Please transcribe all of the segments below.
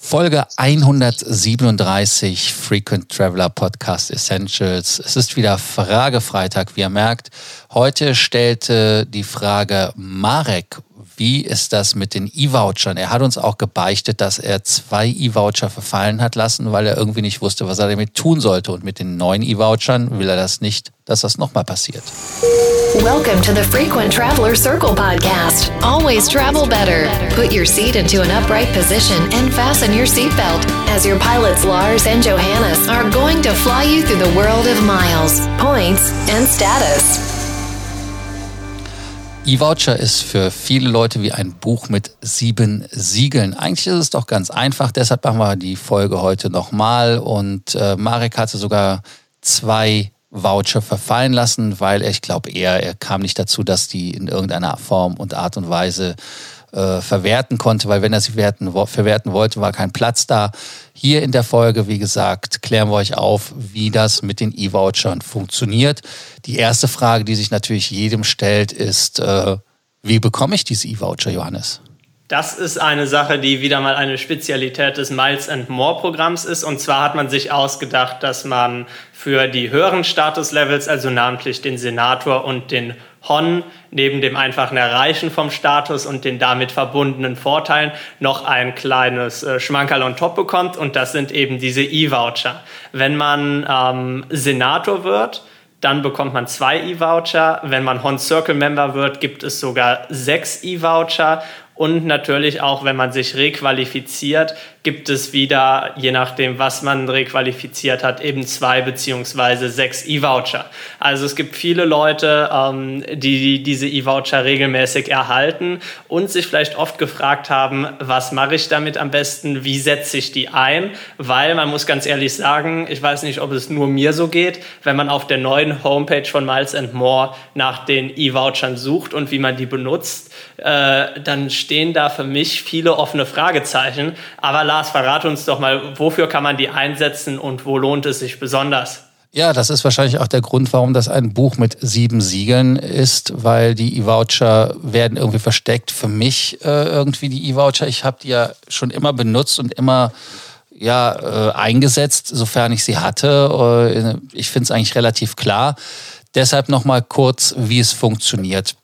Folge 137 Frequent Traveler Podcast Essentials. Es ist wieder Fragefreitag, wie ihr merkt. Heute stellte die Frage Marek wie ist das mit den E-Vouchern? Er hat uns auch gebeichtet, dass er zwei E-Voucher verfallen hat lassen, weil er irgendwie nicht wusste, was er damit tun sollte. Und mit den neuen E-Vouchern will er das nicht, dass das nochmal passiert. Welcome to the Frequent Traveler Circle podcast. Always travel better. Put your seat into an upright position and fasten your seatbelt as your pilots Lars and Johannes are going to fly you through the world of miles, points, and status. E-Voucher ist für viele Leute wie ein Buch mit sieben Siegeln. Eigentlich ist es doch ganz einfach, deshalb machen wir die Folge heute nochmal. Und äh, Marek hatte sogar zwei Voucher verfallen lassen, weil ich glaube eher, er kam nicht dazu, dass die in irgendeiner Form und Art und Weise äh, verwerten konnte, weil wenn er sie verwerten, verwerten wollte, war kein Platz da. Hier in der Folge, wie gesagt, klären wir euch auf, wie das mit den E-Vouchern funktioniert. Die erste Frage, die sich natürlich jedem stellt, ist, äh, wie bekomme ich diese E-Voucher, Johannes? Das ist eine Sache, die wieder mal eine Spezialität des Miles and More Programms ist. Und zwar hat man sich ausgedacht, dass man für die höheren Statuslevels, also namentlich den Senator und den Hon, neben dem einfachen Erreichen vom Status und den damit verbundenen Vorteilen noch ein kleines äh, Schmankerl on top bekommt. Und das sind eben diese E-Voucher. Wenn man ähm, Senator wird, dann bekommt man zwei E-Voucher. Wenn man Hon Circle Member wird, gibt es sogar sechs E-Voucher. Und natürlich auch, wenn man sich requalifiziert, gibt es wieder, je nachdem, was man requalifiziert hat, eben zwei beziehungsweise sechs E-Voucher. Also es gibt viele Leute, ähm, die diese E-Voucher regelmäßig erhalten und sich vielleicht oft gefragt haben, was mache ich damit am besten, wie setze ich die ein, weil man muss ganz ehrlich sagen, ich weiß nicht, ob es nur mir so geht, wenn man auf der neuen Homepage von Miles and More nach den E-Vouchern sucht und wie man die benutzt, äh, dann stehen da für mich viele offene Fragezeichen. Aber Lars, verrate uns doch mal, wofür kann man die einsetzen und wo lohnt es sich besonders? Ja, das ist wahrscheinlich auch der Grund, warum das ein Buch mit sieben Siegeln ist, weil die E-Voucher werden irgendwie versteckt. Für mich äh, irgendwie die E-Voucher, ich habe die ja schon immer benutzt und immer ja, äh, eingesetzt, sofern ich sie hatte. Äh, ich finde es eigentlich relativ klar. Deshalb nochmal kurz, wie es funktioniert.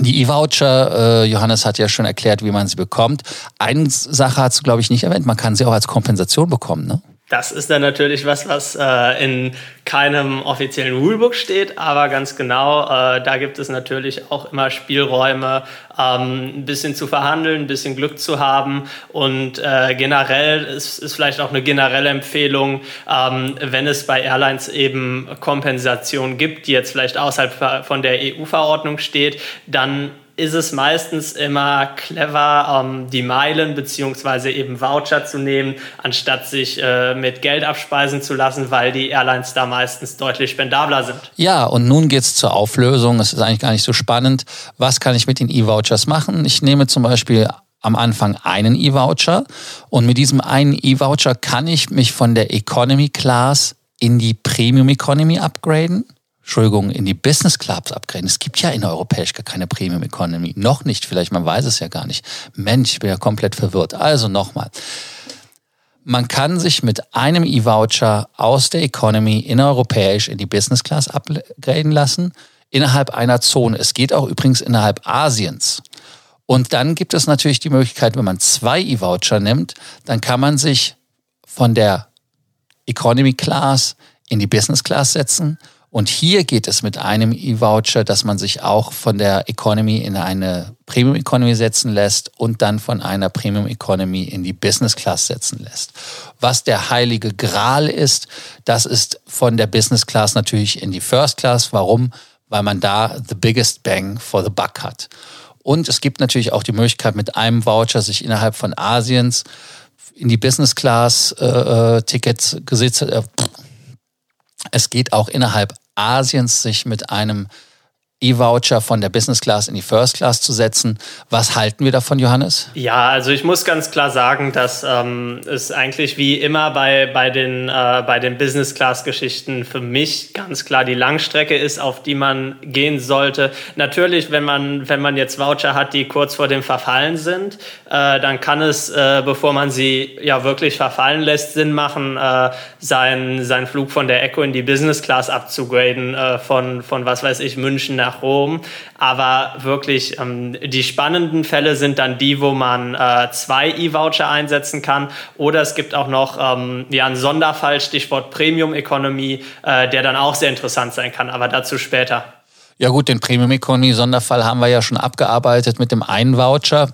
Die E-Voucher, äh, Johannes hat ja schon erklärt, wie man sie bekommt. Eine Sache hast du, glaube ich, nicht erwähnt, man kann sie auch als Kompensation bekommen, ne? Das ist dann natürlich was, was äh, in keinem offiziellen Rulebook steht, aber ganz genau, äh, da gibt es natürlich auch immer Spielräume, ähm, ein bisschen zu verhandeln, ein bisschen Glück zu haben. Und äh, generell ist, ist vielleicht auch eine generelle Empfehlung, ähm, wenn es bei Airlines eben Kompensation gibt, die jetzt vielleicht außerhalb von der EU-Verordnung steht, dann ist es meistens immer clever, ähm, die Meilen beziehungsweise eben Voucher zu nehmen, anstatt sich äh, mit Geld abspeisen zu lassen, weil die Airlines da meistens deutlich spendabler sind. Ja, und nun geht's zur Auflösung. Es ist eigentlich gar nicht so spannend. Was kann ich mit den E-Vouchers machen? Ich nehme zum Beispiel am Anfang einen E-Voucher und mit diesem einen E-Voucher kann ich mich von der Economy Class in die Premium Economy upgraden. Entschuldigung, in die Business Clubs upgraden. Es gibt ja in Europäisch gar keine Premium Economy. Noch nicht, vielleicht, man weiß es ja gar nicht. Mensch, ich bin ja komplett verwirrt. Also nochmal. Man kann sich mit einem E-Voucher aus der Economy in Europäisch in die Business Class upgraden lassen, innerhalb einer Zone. Es geht auch übrigens innerhalb Asiens. Und dann gibt es natürlich die Möglichkeit, wenn man zwei E-Voucher nimmt, dann kann man sich von der Economy Class in die Business Class setzen und hier geht es mit einem E-Voucher, dass man sich auch von der Economy in eine Premium Economy setzen lässt und dann von einer Premium Economy in die Business Class setzen lässt. Was der heilige Gral ist, das ist von der Business Class natürlich in die First Class. Warum? Weil man da the biggest bang for the buck hat. Und es gibt natürlich auch die Möglichkeit, mit einem Voucher sich innerhalb von Asiens in die Business Class äh, äh Tickets gesetzt. Äh, es geht auch innerhalb Asiens sich mit einem E-Voucher von der Business Class in die First Class zu setzen. Was halten wir davon, Johannes? Ja, also ich muss ganz klar sagen, dass ähm, es eigentlich wie immer bei, bei den, äh, bei den Business Class Geschichten für mich ganz klar die Langstrecke ist, auf die man gehen sollte. Natürlich, wenn man, wenn man jetzt Voucher hat, die kurz vor dem Verfallen sind, äh, dann kann es, äh, bevor man sie ja wirklich verfallen lässt, Sinn machen, äh, seinen, seinen Flug von der Echo in die Business Class abzugraden, äh, von, von was weiß ich, München nach Rom. Aber wirklich, ähm, die spannenden Fälle sind dann die, wo man äh, zwei E-Voucher einsetzen kann. Oder es gibt auch noch ähm, ja, einen Sonderfall, Stichwort Premium Economy, äh, der dann auch sehr interessant sein kann. Aber dazu später. Ja gut, den Premium Economy Sonderfall haben wir ja schon abgearbeitet mit dem einen Voucher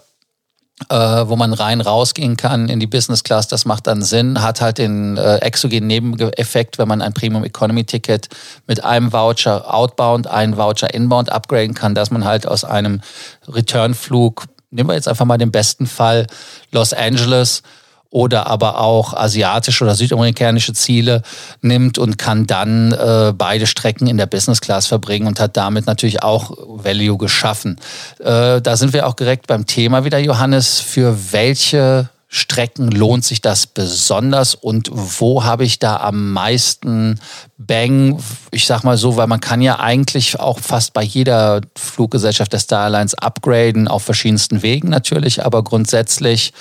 äh, wo man rein rausgehen kann in die Business Class, das macht dann Sinn, hat halt den äh, exogenen Nebeneffekt, wenn man ein Premium Economy Ticket mit einem Voucher outbound, einen Voucher inbound upgraden kann, dass man halt aus einem Returnflug, nehmen wir jetzt einfach mal den besten Fall, Los Angeles, oder aber auch asiatische oder südamerikanische Ziele nimmt und kann dann äh, beide Strecken in der Business Class verbringen und hat damit natürlich auch Value geschaffen. Äh, da sind wir auch direkt beim Thema wieder, Johannes. Für welche Strecken lohnt sich das besonders und wo habe ich da am meisten Bang? Ich sag mal so, weil man kann ja eigentlich auch fast bei jeder Fluggesellschaft der Star Alliance upgraden, auf verschiedensten Wegen natürlich, aber grundsätzlich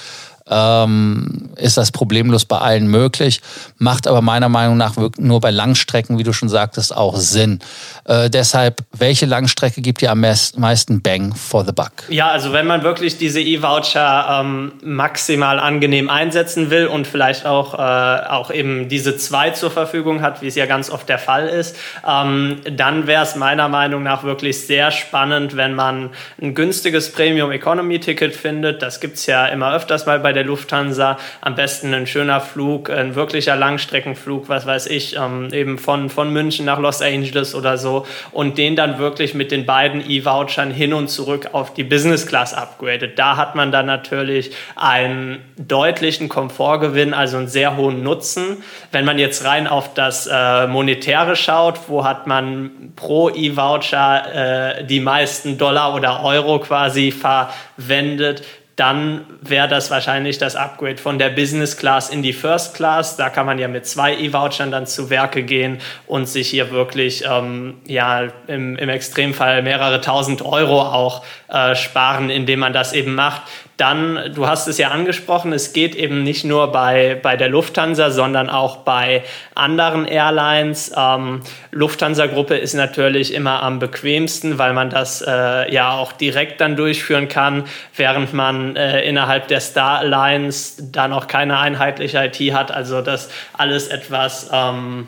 ähm, ist das problemlos bei allen möglich, macht aber meiner Meinung nach nur bei Langstrecken, wie du schon sagtest, auch Sinn. Äh, deshalb, welche Langstrecke gibt dir am meisten Bang for the Buck? Ja, also wenn man wirklich diese E-Voucher ähm, maximal angenehm einsetzen will und vielleicht auch, äh, auch eben diese zwei zur Verfügung hat, wie es ja ganz oft der Fall ist, ähm, dann wäre es meiner Meinung nach wirklich sehr spannend, wenn man ein günstiges Premium Economy Ticket findet. Das gibt es ja immer öfters mal bei der Lufthansa. Am besten ein schöner Flug, ein wirklicher Langstreckenflug, was weiß ich, ähm, eben von, von München nach Los Angeles oder so und den dann wirklich mit den beiden E-Vouchern hin und zurück auf die Business Class upgradet. Da hat man dann natürlich einen deutlichen Komfortgewinn, also einen sehr hohen Nutzen. Wenn man jetzt rein auf das äh, Monetäre schaut, wo hat man pro E-Voucher äh, die meisten Dollar oder Euro quasi verwendet, dann wäre das wahrscheinlich das Upgrade von der Business Class in die First Class. Da kann man ja mit zwei E-Vouchern dann zu Werke gehen und sich hier wirklich ähm, ja, im, im Extremfall mehrere tausend Euro auch äh, sparen, indem man das eben macht. Dann, du hast es ja angesprochen, es geht eben nicht nur bei, bei der Lufthansa, sondern auch bei anderen Airlines. Ähm, Lufthansa-Gruppe ist natürlich immer am bequemsten, weil man das äh, ja auch direkt dann durchführen kann, während man äh, innerhalb der Star Alliance da noch keine einheitliche IT hat. Also das alles etwas, ähm,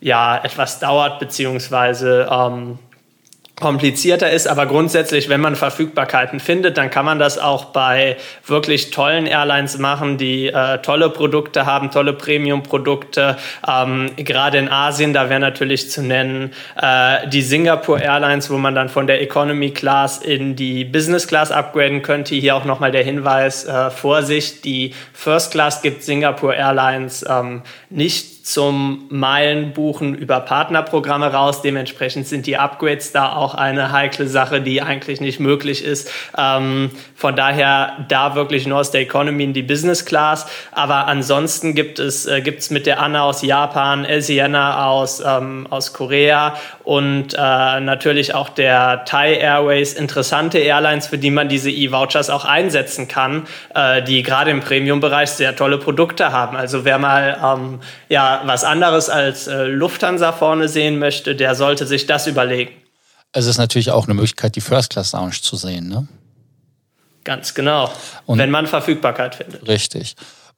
ja, etwas dauert, beziehungsweise ähm, komplizierter ist, aber grundsätzlich, wenn man Verfügbarkeiten findet, dann kann man das auch bei wirklich tollen Airlines machen, die äh, tolle Produkte haben, tolle Premium-Produkte. Ähm, gerade in Asien, da wäre natürlich zu nennen äh, die Singapore Airlines, wo man dann von der Economy Class in die Business Class upgraden könnte. Hier auch nochmal der Hinweis, äh, Vorsicht, die First Class gibt Singapore Airlines ähm, nicht zum Meilenbuchen über Partnerprogramme raus. Dementsprechend sind die Upgrades da auch eine heikle Sache, die eigentlich nicht möglich ist. Ähm, von daher da wirklich nur aus der Economy in die Business Class. Aber ansonsten gibt es äh, gibt's mit der Anna aus Japan, El Sienna aus, ähm, aus Korea und äh, natürlich auch der Thai Airways interessante Airlines, für die man diese E-Vouchers auch einsetzen kann, äh, die gerade im Premium-Bereich sehr tolle Produkte haben. Also wer mal ähm, ja was anderes als äh, Lufthansa vorne sehen möchte, der sollte sich das überlegen. Es ist natürlich auch eine Möglichkeit, die First Class Lounge zu sehen, ne? Ganz genau. Und wenn man Verfügbarkeit findet. Richtig.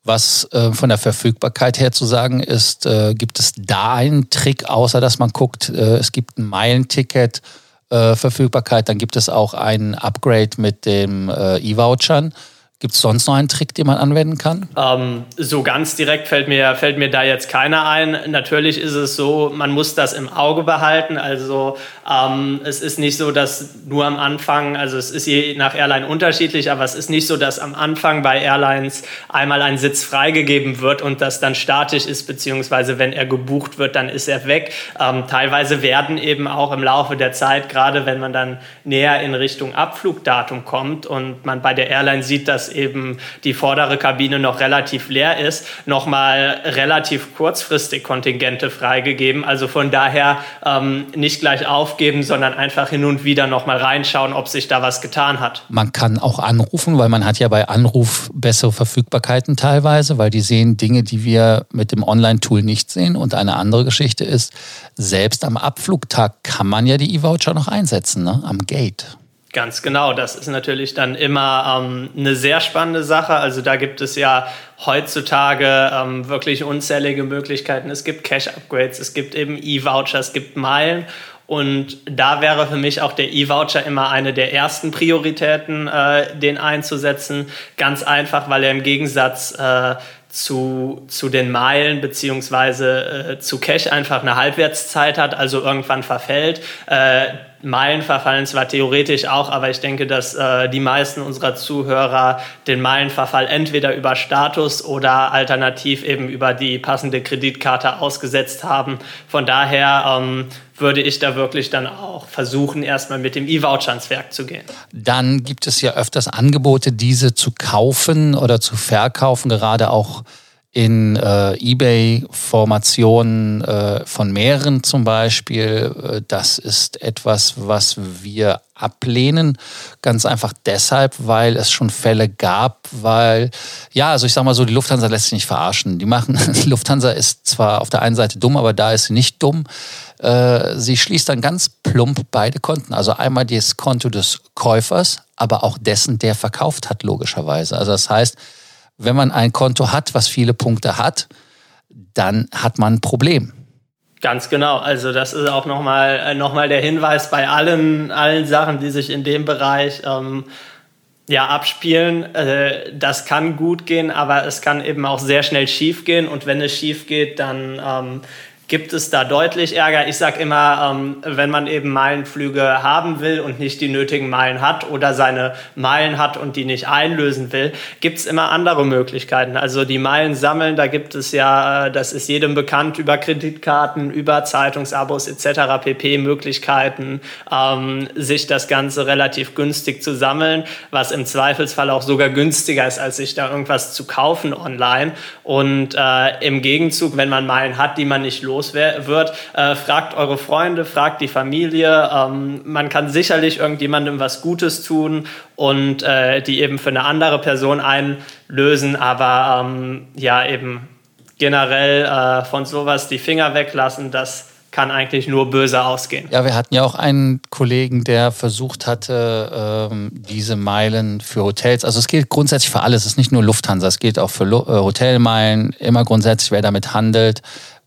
Was äh, von der Verfügbarkeit her zu sagen ist, äh, gibt es da einen Trick, außer dass man guckt, äh, es gibt ein Meilenticket, äh, Verfügbarkeit, dann gibt es auch ein Upgrade mit dem äh, E-Vouchern. Gibt es sonst noch einen Trick, den man anwenden kann? Ähm, so ganz direkt fällt mir, fällt mir da jetzt keiner ein. Natürlich ist es so, man muss das im Auge behalten. Also ähm, es ist nicht so, dass nur am Anfang, also es ist je nach Airline unterschiedlich, aber es ist nicht so, dass am Anfang bei Airlines einmal ein Sitz freigegeben wird und das dann statisch ist, beziehungsweise wenn er gebucht wird, dann ist er weg. Ähm, teilweise werden eben auch im Laufe der Zeit, gerade wenn man dann näher in Richtung Abflugdatum kommt und man bei der Airline sieht, dass eben die vordere Kabine noch relativ leer ist, nochmal relativ kurzfristig Kontingente freigegeben. Also von daher ähm, nicht gleich aufgeben, sondern einfach hin und wieder nochmal reinschauen, ob sich da was getan hat. Man kann auch anrufen, weil man hat ja bei Anruf bessere Verfügbarkeiten teilweise, weil die sehen Dinge, die wir mit dem Online-Tool nicht sehen. Und eine andere Geschichte ist, selbst am Abflugtag kann man ja die E-Voucher noch einsetzen, ne? am Gate. Ganz genau, das ist natürlich dann immer ähm, eine sehr spannende Sache. Also da gibt es ja heutzutage ähm, wirklich unzählige Möglichkeiten. Es gibt Cash-Upgrades, es gibt eben E-Voucher, es gibt Meilen. Und da wäre für mich auch der E-Voucher immer eine der ersten Prioritäten, äh, den einzusetzen. Ganz einfach, weil er im Gegensatz äh, zu, zu den Meilen beziehungsweise äh, zu Cash einfach eine Halbwertszeit hat, also irgendwann verfällt. Äh, Meilen verfallen zwar theoretisch auch, aber ich denke, dass äh, die meisten unserer Zuhörer den Meilenverfall entweder über Status oder alternativ eben über die passende Kreditkarte ausgesetzt haben. Von daher ähm, würde ich da wirklich dann auch versuchen, erstmal mit dem E-Voucher ans Werk zu gehen. Dann gibt es ja öfters Angebote, diese zu kaufen oder zu verkaufen, gerade auch in äh, eBay-Formationen äh, von mehreren zum Beispiel. Äh, das ist etwas, was wir ablehnen. Ganz einfach deshalb, weil es schon Fälle gab, weil, ja, also ich sag mal so, die Lufthansa lässt sich nicht verarschen. Die machen, die Lufthansa ist zwar auf der einen Seite dumm, aber da ist sie nicht dumm. Äh, sie schließt dann ganz plump beide Konten. Also einmal das Konto des Käufers, aber auch dessen, der verkauft hat, logischerweise. Also das heißt, wenn man ein Konto hat, was viele Punkte hat, dann hat man ein Problem. Ganz genau. Also das ist auch nochmal äh, noch mal der Hinweis bei allen, allen Sachen, die sich in dem Bereich ähm, ja, abspielen. Äh, das kann gut gehen, aber es kann eben auch sehr schnell schief gehen. Und wenn es schief geht, dann ähm, gibt es da deutlich Ärger. Ich sage immer, ähm, wenn man eben Meilenflüge haben will und nicht die nötigen Meilen hat oder seine Meilen hat und die nicht einlösen will, gibt es immer andere Möglichkeiten. Also die Meilen sammeln, da gibt es ja, äh, das ist jedem bekannt, über Kreditkarten, über Zeitungsabos etc. pp. Möglichkeiten, ähm, sich das Ganze relativ günstig zu sammeln, was im Zweifelsfall auch sogar günstiger ist, als sich da irgendwas zu kaufen online. Und äh, im Gegenzug, wenn man Meilen hat, die man nicht los los wird. Äh, fragt eure Freunde, fragt die Familie. Ähm, man kann sicherlich irgendjemandem was Gutes tun und äh, die eben für eine andere Person einlösen, aber ähm, ja, eben generell äh, von sowas die Finger weglassen, das kann eigentlich nur böse ausgehen. Ja, wir hatten ja auch einen Kollegen, der versucht hatte, ähm, diese Meilen für Hotels, also es gilt grundsätzlich für alles, es ist nicht nur Lufthansa, es gilt auch für äh, Hotelmeilen, immer grundsätzlich, wer damit handelt,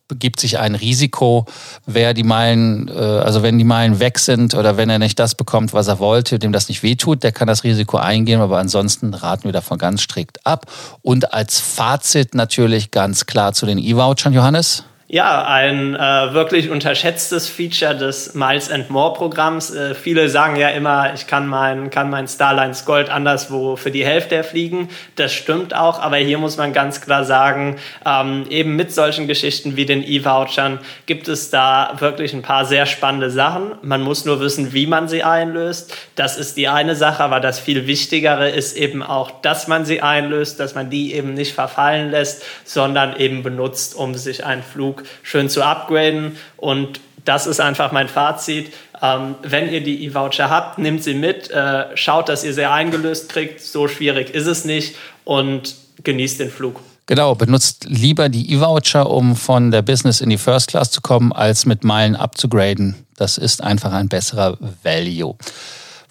begibt sich ein Risiko, wer die Meilen, äh, also wenn die Meilen weg sind oder wenn er nicht das bekommt, was er wollte, dem das nicht wehtut, der kann das Risiko eingehen, aber ansonsten raten wir davon ganz strikt ab. Und als Fazit natürlich ganz klar zu den E-Vouchern, Johannes. Ja, ein äh, wirklich unterschätztes Feature des Miles and More Programms. Äh, viele sagen ja immer, ich kann mein, kann mein Starlines Gold anderswo für die Hälfte erfliegen. Das stimmt auch, aber hier muss man ganz klar sagen, ähm, eben mit solchen Geschichten wie den E-Vouchern gibt es da wirklich ein paar sehr spannende Sachen. Man muss nur wissen, wie man sie einlöst. Das ist die eine Sache, aber das viel Wichtigere ist eben auch, dass man sie einlöst, dass man die eben nicht verfallen lässt, sondern eben benutzt, um sich einen Flug schön zu upgraden. Und das ist einfach mein Fazit. Ähm, wenn ihr die E-Voucher habt, nehmt sie mit, äh, schaut, dass ihr sie eingelöst kriegt. So schwierig ist es nicht und genießt den Flug. Genau, benutzt lieber die E-Voucher, um von der Business in die First Class zu kommen, als mit Meilen abzugraden. Das ist einfach ein besserer Value.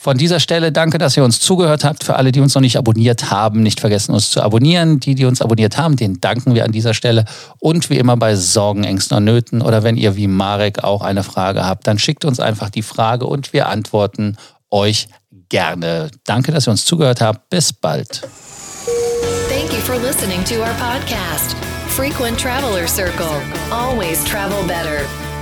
Von dieser Stelle danke, dass ihr uns zugehört habt. Für alle, die uns noch nicht abonniert haben, nicht vergessen, uns zu abonnieren. Die, die uns abonniert haben, denen danken wir an dieser Stelle. Und wie immer bei Sorgen, Ängsten und Nöten oder wenn ihr wie Marek auch eine Frage habt, dann schickt uns einfach die Frage und wir antworten euch gerne. Danke, dass ihr uns zugehört habt. Bis bald. thank you for listening to our podcast, Frequent Traveler Circle. Always travel better